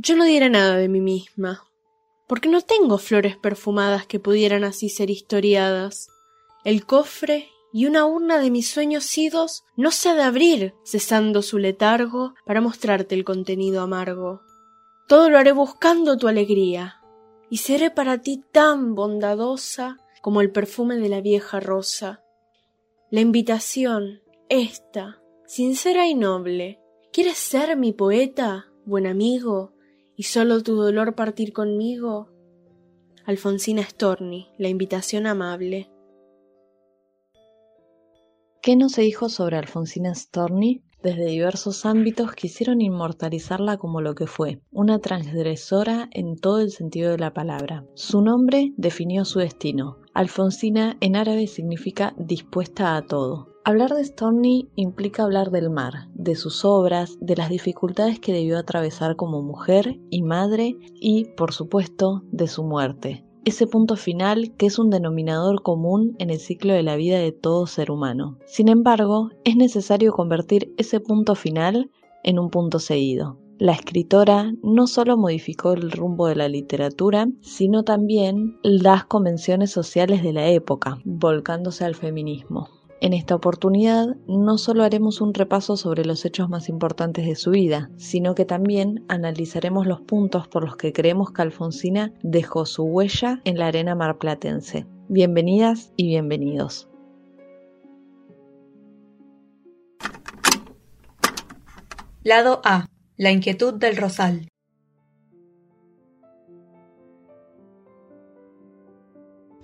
yo no diera nada de mí misma, porque no tengo flores perfumadas que pudieran así ser historiadas. El cofre y una urna de mis sueños idos no se ha de abrir, cesando su letargo, para mostrarte el contenido amargo. Todo lo haré buscando tu alegría, y seré para ti tan bondadosa como el perfume de la vieja rosa. La invitación, esta, sincera y noble, ¿quieres ser mi poeta, buen amigo, y solo tu dolor partir conmigo? Alfonsina Storni, la invitación amable. ¿Qué no se dijo sobre Alfonsina Storni? Desde diversos ámbitos quisieron inmortalizarla como lo que fue, una transgresora en todo el sentido de la palabra. Su nombre definió su destino. Alfonsina en árabe significa dispuesta a todo. Hablar de Storni implica hablar del mar, de sus obras, de las dificultades que debió atravesar como mujer y madre y, por supuesto, de su muerte, ese punto final que es un denominador común en el ciclo de la vida de todo ser humano. Sin embargo, es necesario convertir ese punto final en un punto seguido. La escritora no solo modificó el rumbo de la literatura, sino también las convenciones sociales de la época, volcándose al feminismo. En esta oportunidad no solo haremos un repaso sobre los hechos más importantes de su vida, sino que también analizaremos los puntos por los que creemos que Alfonsina dejó su huella en la arena marplatense. Bienvenidas y bienvenidos. Lado A. La inquietud del rosal.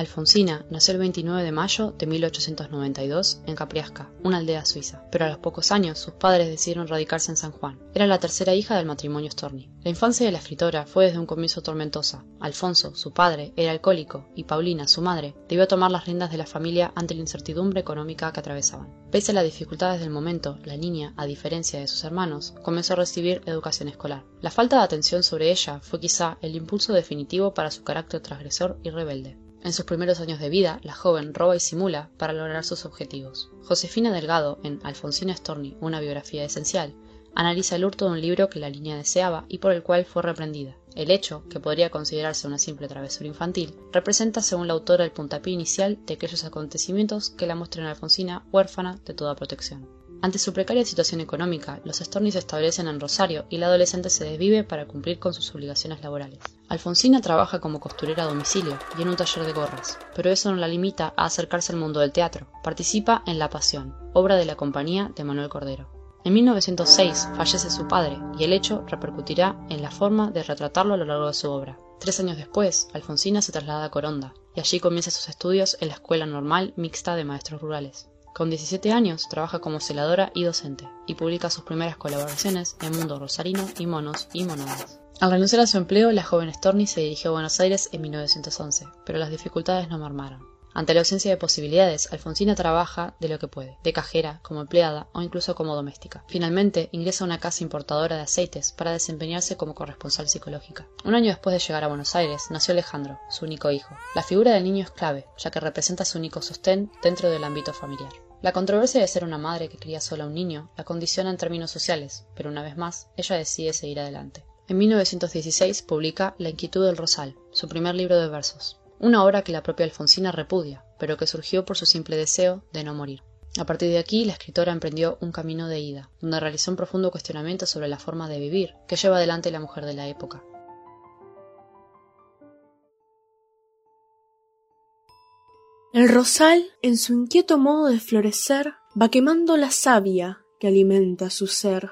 Alfonsina nació el 29 de mayo de 1892 en Capriasca, una aldea suiza, pero a los pocos años sus padres decidieron radicarse en San Juan. Era la tercera hija del matrimonio Storni. La infancia de la escritora fue desde un comienzo tormentosa. Alfonso, su padre, era alcohólico y Paulina, su madre, debió tomar las riendas de la familia ante la incertidumbre económica que atravesaban. Pese a las dificultades del momento, la niña, a diferencia de sus hermanos, comenzó a recibir educación escolar. La falta de atención sobre ella fue quizá el impulso definitivo para su carácter transgresor y rebelde. En sus primeros años de vida, la joven roba y simula para lograr sus objetivos. Josefina Delgado, en Alfonsina Storni, una biografía esencial, analiza el hurto de un libro que la niña deseaba y por el cual fue reprendida. El hecho, que podría considerarse una simple travesura infantil, representa según la autora el puntapié inicial de aquellos acontecimientos que la muestran a Alfonsina huérfana de toda protección. Ante su precaria situación económica, los Storni se establecen en Rosario y la adolescente se desvive para cumplir con sus obligaciones laborales. Alfonsina trabaja como costurera a domicilio y en un taller de gorras, pero eso no la limita a acercarse al mundo del teatro. Participa en La Pasión, obra de la compañía de Manuel Cordero. En 1906 fallece su padre y el hecho repercutirá en la forma de retratarlo a lo largo de su obra. Tres años después, Alfonsina se traslada a Coronda y allí comienza sus estudios en la Escuela Normal Mixta de Maestros Rurales. Con 17 años trabaja como celadora y docente, y publica sus primeras colaboraciones en Mundo Rosarino y Monos y Monadas. Al renunciar a su empleo, la joven Storni se dirigió a Buenos Aires en 1911, pero las dificultades no mermaron. Ante la ausencia de posibilidades, Alfonsina trabaja de lo que puede, de cajera, como empleada o incluso como doméstica. Finalmente, ingresa a una casa importadora de aceites para desempeñarse como corresponsal psicológica. Un año después de llegar a Buenos Aires, nació Alejandro, su único hijo. La figura del niño es clave, ya que representa su único sostén dentro del ámbito familiar. La controversia de ser una madre que cría sola a un niño la condiciona en términos sociales, pero una vez más, ella decide seguir adelante. En 1916 publica La inquietud del rosal, su primer libro de versos una obra que la propia Alfonsina repudia, pero que surgió por su simple deseo de no morir. A partir de aquí, la escritora emprendió un camino de ida, donde realizó un profundo cuestionamiento sobre la forma de vivir que lleva adelante la mujer de la época. El rosal, en su inquieto modo de florecer, va quemando la savia que alimenta su ser.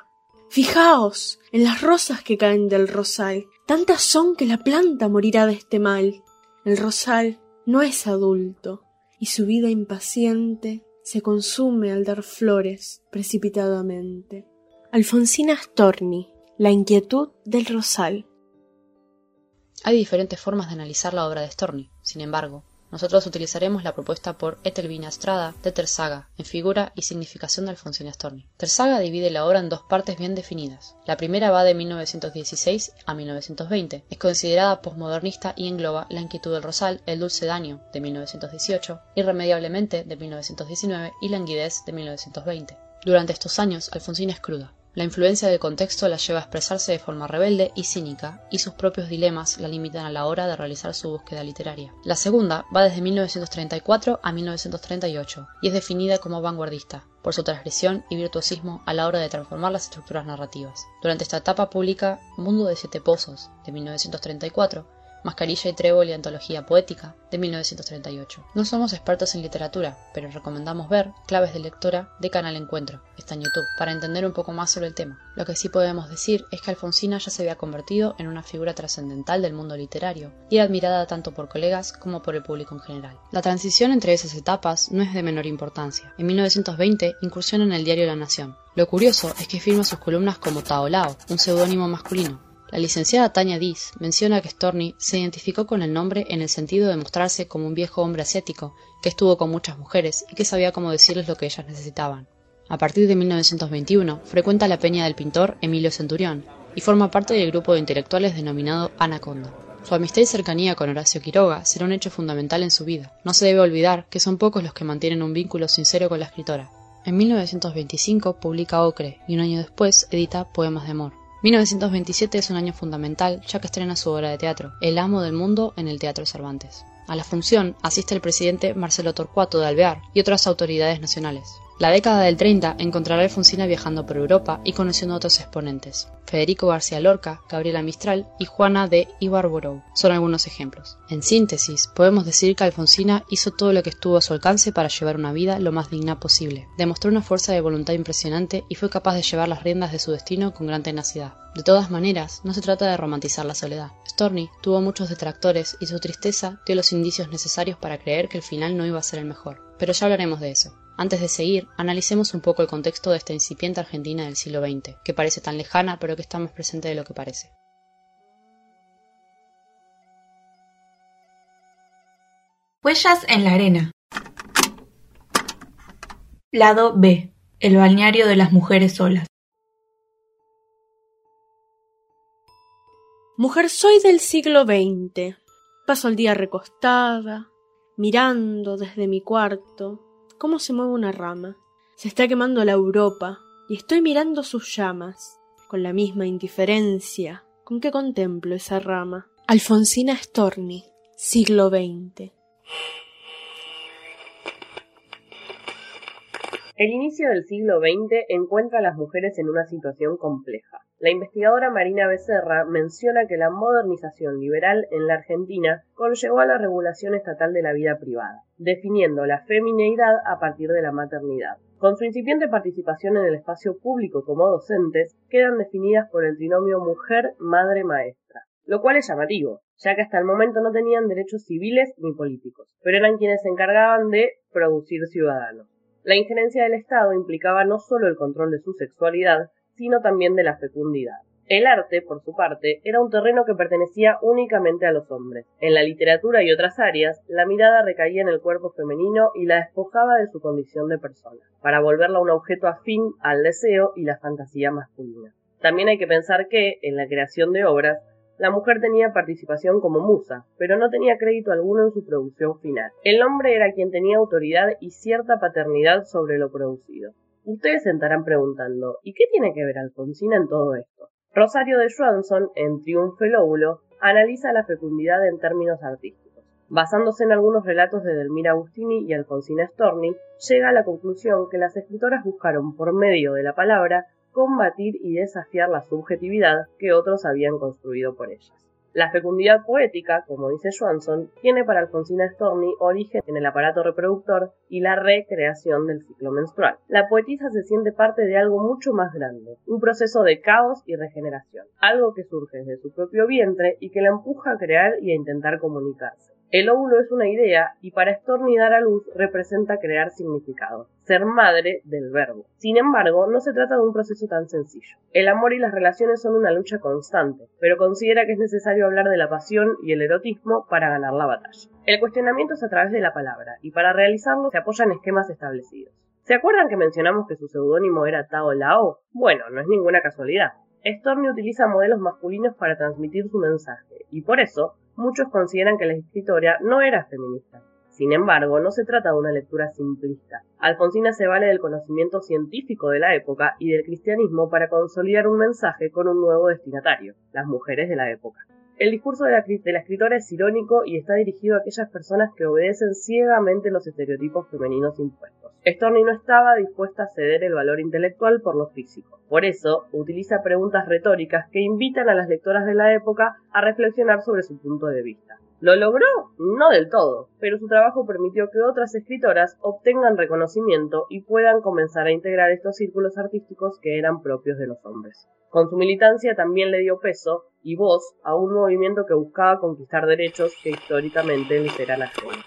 Fijaos en las rosas que caen del rosal, tantas son que la planta morirá de este mal. El rosal no es adulto y su vida impaciente se consume al dar flores precipitadamente. Alfonsina Storni, La inquietud del rosal. Hay diferentes formas de analizar la obra de Storni. Sin embargo, nosotros utilizaremos la propuesta por Etelvina Estrada de Terzaga en figura y significación de Alfonsina Storni. Terzaga divide la obra en dos partes bien definidas. La primera va de 1916 a 1920. Es considerada posmodernista y engloba La inquietud del rosal, El dulce daño de 1918, Irremediablemente de 1919 y Languidez de 1920. Durante estos años, Alfonsina es cruda, La influencia del contexto la lleva a expresarse de forma rebelde y cínica, y sus propios dilemas la limitan a la hora de realizar su búsqueda literaria. La segunda va desde 1934 a 1938 y es definida como vanguardista, por su transgresión y virtuosismo a la hora de transformar las estructuras narrativas. Durante esta etapa publica Mundo de Siete Pozos, de 1934, Mascarilla y Trébol y Antología Poética, de 1938. No somos expertos en literatura, pero recomendamos ver Claves de Lectora de Canal Encuentro, está en YouTube, para entender un poco más sobre el tema. Lo que sí podemos decir es que Alfonsina ya se había convertido en una figura trascendental del mundo literario, y admirada tanto por colegas como por el público en general. La transición entre esas etapas no es de menor importancia. En 1920 incursiona en el diario La Nación. Lo curioso es que firma sus columnas como Taolao, un seudónimo masculino, la licenciada Tania Diz menciona que Storni se identificó con el nombre en el sentido de mostrarse como un viejo hombre asiático que estuvo con muchas mujeres y que sabía cómo decirles lo que ellas necesitaban. A partir de 1921 frecuenta la peña del pintor Emilio Centurión y forma parte del grupo de intelectuales denominado Anaconda. Su amistad y cercanía con Horacio Quiroga será un hecho fundamental en su vida. No se debe olvidar que son pocos los que mantienen un vínculo sincero con la escritora. En 1925 publica Ocre y un año después edita Poemas de Amor. 1927 es un año fundamental ya que estrena su obra de teatro, El amo del mundo en el Teatro Cervantes. A la función asiste el presidente Marcelo Torcuato de Alvear y otras autoridades nacionales. La década del 30 encontrará a Alfonsina viajando por Europa y conociendo a otros exponentes. Federico García Lorca, Gabriela Mistral y Juana de Ibarborou son algunos ejemplos. En síntesis, podemos decir que Alfonsina hizo todo lo que estuvo a su alcance para llevar una vida lo más digna posible. Demostró una fuerza de voluntad impresionante y fue capaz de llevar las riendas de su destino con gran tenacidad. De todas maneras, no se trata de romantizar la soledad. Storni tuvo muchos detractores y su tristeza dio los indicios necesarios para creer que el final no iba a ser el mejor. Pero ya hablaremos de eso. Antes de seguir, analicemos un poco el contexto de esta incipiente Argentina del siglo XX, que parece tan lejana pero que está más presente de lo que parece. Huellas en la arena. Lado B. El balneario de las mujeres solas. Mujer soy del siglo XX. Paso el día recostada, mirando desde mi cuarto, cómo se mueve una rama. Se está quemando la Europa y estoy mirando sus llamas, con la misma indiferencia con que contemplo esa rama. Alfonsina Storni, siglo XX. El inicio del siglo XX encuentra a las mujeres en una situación compleja. La investigadora Marina Becerra menciona que la modernización liberal en la Argentina conllevó a la regulación estatal de la vida privada, definiendo la femineidad a partir de la maternidad. Con su incipiente participación en el espacio público como docentes, quedan definidas por el trinomio mujer-madre-maestra, lo cual es llamativo, ya que hasta el momento no tenían derechos civiles ni políticos, pero eran quienes se encargaban de producir ciudadanos. La injerencia del Estado implicaba no solo el control de su sexualidad, sino también de la fecundidad. El arte, por su parte, era un terreno que pertenecía únicamente a los hombres. En la literatura y otras áreas, la mirada recaía en el cuerpo femenino y la despojaba de su condición de persona, para volverla un objeto afín al deseo y la fantasía masculina. También hay que pensar que, en la creación de obras, la mujer tenía participación como musa, pero no tenía crédito alguno en su producción final. El hombre era quien tenía autoridad y cierta paternidad sobre lo producido. Ustedes se estarán preguntando, ¿y qué tiene que ver Alfonsina en todo esto? Rosario de Schwanson, en Triunfo el óvulo, analiza la fecundidad en términos artísticos. Basándose en algunos relatos de Delmira Agustini y Alfonsina Storni, llega a la conclusión que las escritoras buscaron, por medio de la palabra, combatir y desafiar la subjetividad que otros habían construido por ellas. La fecundidad poética, como dice Swanson, tiene para Alfonsina Storni origen en el aparato reproductor y la recreación del ciclo menstrual. La poetisa se siente parte de algo mucho más grande, un proceso de caos y regeneración, algo que surge desde su propio vientre y que la empuja a crear y a intentar comunicarse. El óvulo es una idea y para Storni dar a luz representa crear significado, ser madre del verbo. Sin embargo, no se trata de un proceso tan sencillo. El amor y las relaciones son una lucha constante, pero considera que es necesario hablar de la pasión y el erotismo para ganar la batalla. El cuestionamiento es a través de la palabra y para realizarlo se apoyan esquemas establecidos. ¿Se acuerdan que mencionamos que su seudónimo era Tao Lao? Bueno, no es ninguna casualidad. Storni utiliza modelos masculinos para transmitir su mensaje, y por eso muchos consideran que la escritora no era feminista, Sin embargo, no se trata de una lectura simplista. Alfonsina se vale del conocimiento científico de la época y del cristianismo para consolidar un mensaje con un nuevo destinatario, las mujeres de la época. El discurso de la, escritora es irónico y está dirigido a aquellas personas que obedecen ciegamente los estereotipos femeninos impuestos. Storni no estaba dispuesta a ceder el valor intelectual por lo físico. Por eso, utiliza preguntas retóricas que invitan a las lectoras de la época a reflexionar sobre su punto de vista. ¿Lo logró? No del todo, pero su trabajo permitió que otras escritoras obtengan reconocimiento y puedan comenzar a integrar estos círculos artísticos que eran propios de los hombres. Con su militancia también le dio peso y voz a un movimiento que buscaba conquistar derechos que históricamente les eran ajenos.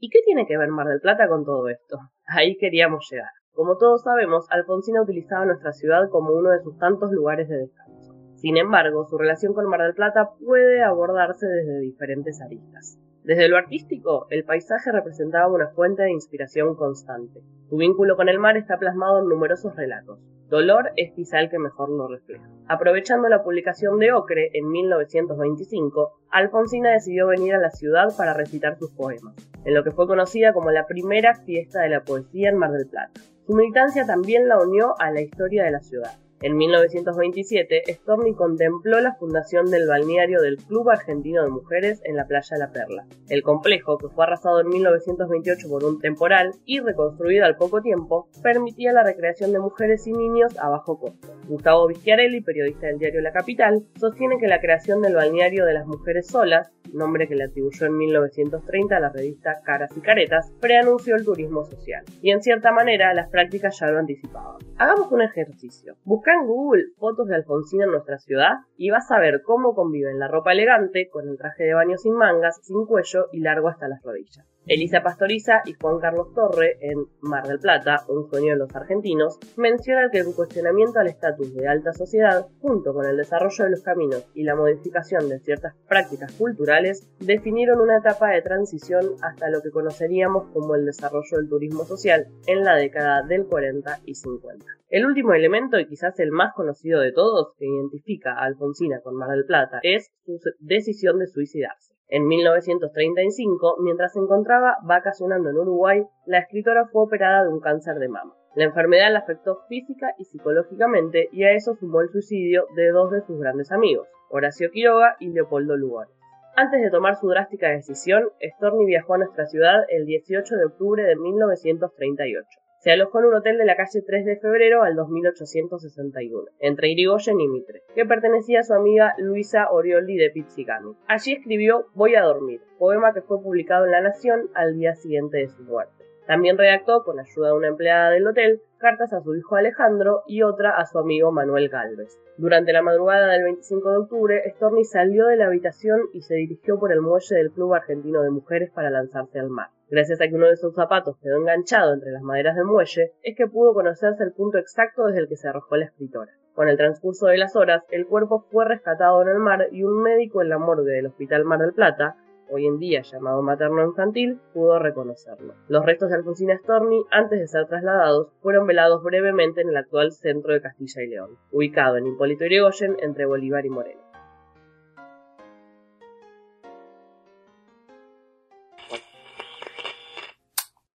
¿Y qué tiene que ver Mar del Plata con todo esto? Ahí queríamos llegar. Como todos sabemos, Alfonsina utilizaba nuestra ciudad como uno de sus tantos lugares de descanso. Sin embargo, su relación con Mar del Plata puede abordarse desde diferentes aristas. Desde lo artístico, el paisaje representaba una fuente de inspiración constante. Su vínculo con el mar está plasmado en numerosos relatos. Dolor es quizá el que mejor lo refleja. Aprovechando la publicación de Ocre en 1925, Alfonsina decidió venir a la ciudad para recitar sus poemas, en lo que fue conocida como la primera fiesta de la poesía en Mar del Plata. Su militancia también la unió a la historia de la ciudad. En 1927, Storni contempló la fundación del balneario del Club Argentino de Mujeres en la playa La Perla. El complejo, que fue arrasado en 1928 por un temporal y reconstruido al poco tiempo, permitía la recreación de mujeres y niños a bajo costo. Gustavo Vizchiarelli, periodista del diario La Capital, sostiene que la creación del balneario de las mujeres solas, nombre que le atribuyó en 1930 a la revista Caras y Caretas, preanunció el turismo social. Y en cierta manera las prácticas ya lo anticipaban. Hagamos un ejercicio. Busca en Google fotos de Alfonsina en nuestra ciudad y vas a ver cómo conviven la ropa elegante con el traje de baño sin mangas, sin cuello y largo hasta las rodillas. Elisa Pastoriza y Juan Carlos Torre, en Mar del Plata, un sueño de los argentinos, mencionan que el cuestionamiento al estatus de alta sociedad, junto con el desarrollo de los caminos y la modificación de ciertas prácticas culturales, definieron una etapa de transición hasta lo que conoceríamos como el desarrollo del turismo social en la década del 40 y 50. El último elemento, y quizás el más conocido de todos, que identifica a Alfonsina con Mar del Plata, es su decisión de suicidarse. En 1935, mientras se encontraba vacacionando en Uruguay, la escritora fue operada de un cáncer de mama. La enfermedad la afectó física y psicológicamente y a eso sumó el suicidio de dos de sus grandes amigos, Horacio Quiroga y Leopoldo Lugones. Antes de tomar su drástica decisión, Storni viajó a nuestra ciudad el 18 de octubre de 1938. Se alojó en un hotel de la calle 3 de febrero al 2861, entre Irigoyen y Mitre, que pertenecía a su amiga Luisa Orioli de Pizzigami. Allí escribió Voy a dormir, poema que fue publicado en La Nación al día siguiente de su muerte. También redactó, con ayuda de una empleada del hotel, cartas a su hijo Alejandro y otra a su amigo Manuel Galvez. Durante la madrugada del 25 de octubre, Storni salió de la habitación y se dirigió por el muelle del Club Argentino de Mujeres para lanzarse al mar. Gracias a que uno de sus zapatos quedó enganchado entre las maderas del muelle, es que pudo conocerse el punto exacto desde el que se arrojó la escritora. Con el transcurso de las horas, el cuerpo fue rescatado en el mar y un médico en la morgue del Hospital Mar del Plata, hoy en día llamado materno-infantil, pudo reconocerlo. Los restos de Alfonsina Storni, antes de ser trasladados, fueron velados brevemente en el actual centro de Castilla y León, ubicado en Hipólito Yrigoyen entre Bolívar y Moreno.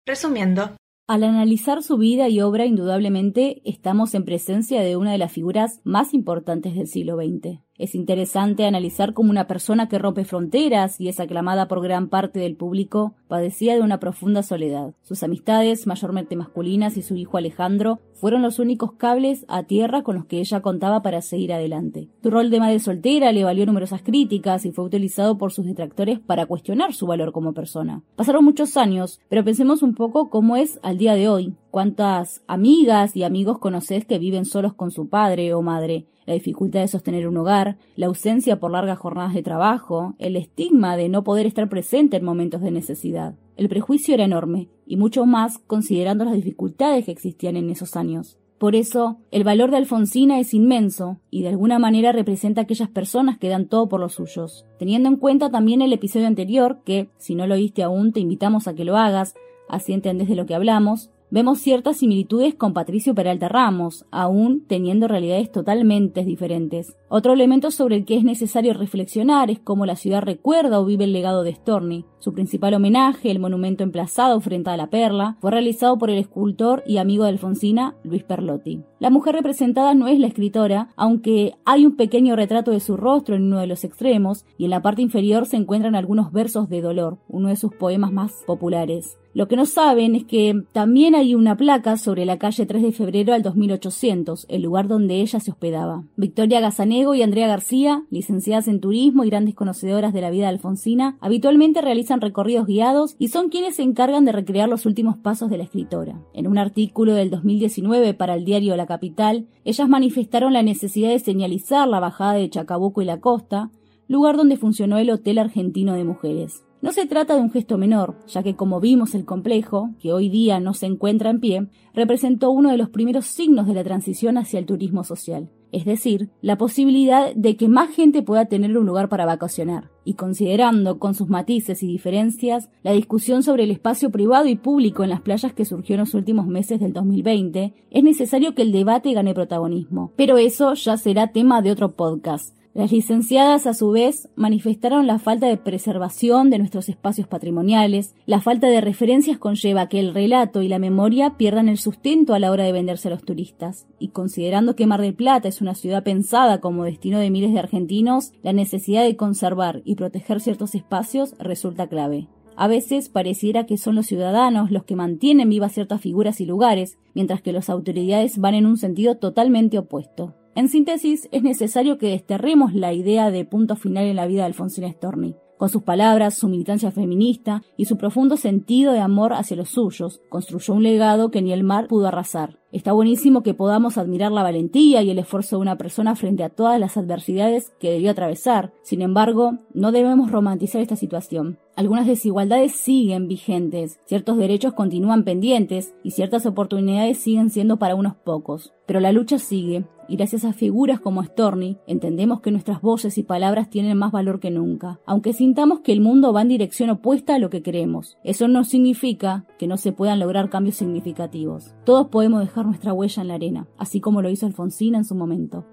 Resumiendo, al analizar su vida y obra, indudablemente estamos en presencia de una de las figuras más importantes del siglo XX. Es interesante analizar cómo una persona que rompe fronteras y es aclamada por gran parte del público padecía de una profunda soledad. Sus amistades, mayormente masculinas, y su hijo Alejandro fueron los únicos cables a tierra con los que ella contaba para seguir adelante. Su rol de madre soltera le valió numerosas críticas y fue utilizado por sus detractores para cuestionar su valor como persona. Pasaron muchos años, pero pensemos un poco cómo es al día de hoy. ¿Cuántas amigas y amigos conoces que viven solos con su padre o madre? la dificultad de sostener un hogar, la ausencia por largas jornadas de trabajo, el estigma de no poder estar presente en momentos de necesidad. El prejuicio era enorme, y mucho más considerando las dificultades que existían en esos años. Por eso, el valor de Alfonsina es inmenso y de alguna manera representa a aquellas personas que dan todo por los suyos. Teniendo en cuenta también el episodio anterior, que, si no lo oíste aún, te invitamos a que lo hagas, así entendés de lo que hablamos, vemos ciertas similitudes con Patricio Peralta Ramos, aún teniendo realidades totalmente diferentes. Otro elemento sobre el que es necesario reflexionar es cómo la ciudad recuerda o vive el legado de Storni. Su principal homenaje, el monumento emplazado frente a la perla, fue realizado por el escultor y amigo de Alfonsina, Luis Perlotti. La mujer representada no es la escritora, aunque hay un pequeño retrato de su rostro en uno de los extremos y en la parte inferior se encuentran algunos versos de dolor, uno de sus poemas más populares. Lo que no saben es que también hay una placa sobre la calle 3 de febrero al 2800, el lugar donde ella se hospedaba. Victoria Gazanego y Andrea García, licenciadas en turismo y grandes conocedoras de la vida de alfonsina, habitualmente realizan recorridos guiados y son quienes se encargan de recrear los últimos pasos de la escritora. En un artículo del 2019 para el diario La Capital, ellas manifestaron la necesidad de señalizar la bajada de Chacabuco y la costa, lugar donde funcionó el Hotel Argentino de Mujeres. No se trata de un gesto menor, ya que como vimos el complejo, que hoy día no se encuentra en pie, representó uno de los primeros signos de la transición hacia el turismo social, es decir, la posibilidad de que más gente pueda tener un lugar para vacacionar, y considerando con sus matices y diferencias la discusión sobre el espacio privado y público en las playas que surgió en los últimos meses del 2020, es necesario que el debate gane protagonismo, pero eso ya será tema de otro podcast. Las licenciadas, a su vez, manifestaron la falta de preservación de nuestros espacios patrimoniales, la falta de referencias conlleva que el relato y la memoria pierdan el sustento a la hora de venderse a los turistas, y considerando que Mar del Plata es una ciudad pensada como destino de miles de argentinos, la necesidad de conservar y proteger ciertos espacios resulta clave. A veces pareciera que son los ciudadanos los que mantienen vivas ciertas figuras y lugares, mientras que las autoridades van en un sentido totalmente opuesto. En síntesis, es necesario que desterremos la idea de punto final en la vida de Alfonsina Storni. Con sus palabras, su militancia feminista y su profundo sentido de amor hacia los suyos, construyó un legado que ni el mar pudo arrasar. Está buenísimo que podamos admirar la valentía y el esfuerzo de una persona frente a todas las adversidades que debió atravesar. Sin embargo, no debemos romantizar esta situación. Algunas desigualdades siguen vigentes, ciertos derechos continúan pendientes y ciertas oportunidades siguen siendo para unos pocos. Pero la lucha sigue y gracias a figuras como Storni entendemos que nuestras voces y palabras tienen más valor que nunca, aunque sintamos que el mundo va en dirección opuesta a lo que queremos. Eso no significa que no se puedan lograr cambios significativos. Todos podemos dejar nuestra huella en la arena, así como lo hizo Alfonsina en su momento.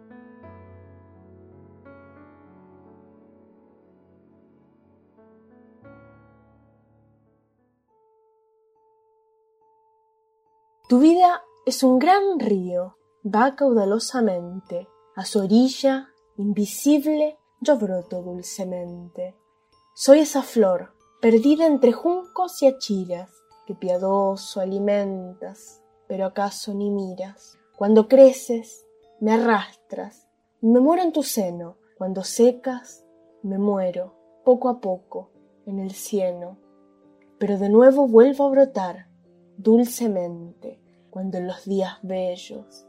Tu vida es un gran río va caudalosamente, a su orilla, invisible, yo broto dulcemente. Soy esa flor, perdida entre juncos y achiras, que piadoso alimentas, pero acaso ni miras. Cuando creces, me arrastras, y me muero en tu seno, cuando secas, me muero, poco a poco, en el cieno, pero de nuevo vuelvo a brotar, dulcemente, cuando en los días bellos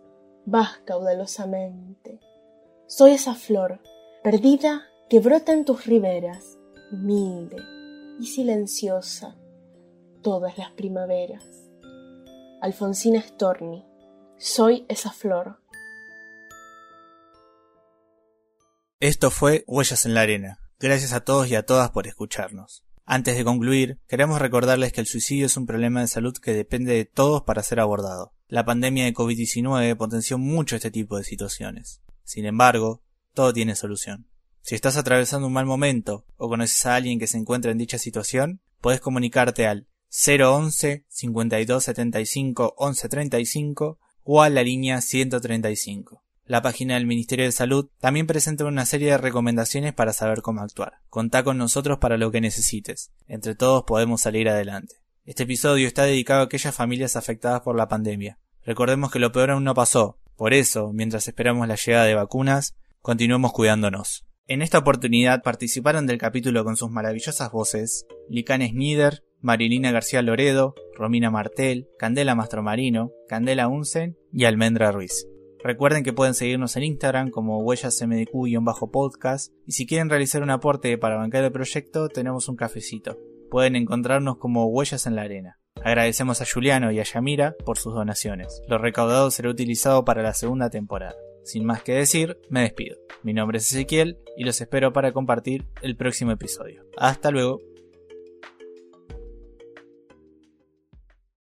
vas caudalosamente. Soy esa flor perdida que brota en tus riberas, humilde y silenciosa, todas las primaveras. Alfonsina Storni, soy esa flor. Esto fue Huellas en la Arena. Gracias a todos y a todas por escucharnos. Antes de concluir, queremos recordarles que el suicidio es un problema de salud que depende de todos para ser abordado. La pandemia de COVID-19 potenció mucho este tipo de situaciones. Sin embargo, todo tiene solución. Si estás atravesando un mal momento o conoces a alguien que se encuentra en dicha situación, puedes comunicarte al 011 5275 1135 o a la línea 135. La página del Ministerio de Salud también presenta una serie de recomendaciones para saber cómo actuar. Contá con nosotros para lo que necesites. Entre todos podemos salir adelante. Este episodio está dedicado a aquellas familias afectadas por la pandemia. Recordemos que lo peor aún no pasó. Por eso, mientras esperamos la llegada de vacunas, continuemos cuidándonos. En esta oportunidad participaron del capítulo con sus maravillosas voces Licanes Nieder, Marilina García Loredo, Romina Martel, Candela Mastromarino, Candela Unsen y Almendra Ruiz. Recuerden que pueden seguirnos en Instagram como huellasmdq-podcast y si quieren realizar un aporte para bancar el proyecto tenemos un cafecito pueden encontrarnos como Huellas en la Arena. Agradecemos a Juliano y a Yamira por sus donaciones. Lo recaudado será utilizado para la segunda temporada. Sin más que decir, me despido. Mi nombre es Ezequiel y los espero para compartir el próximo episodio. Hasta luego.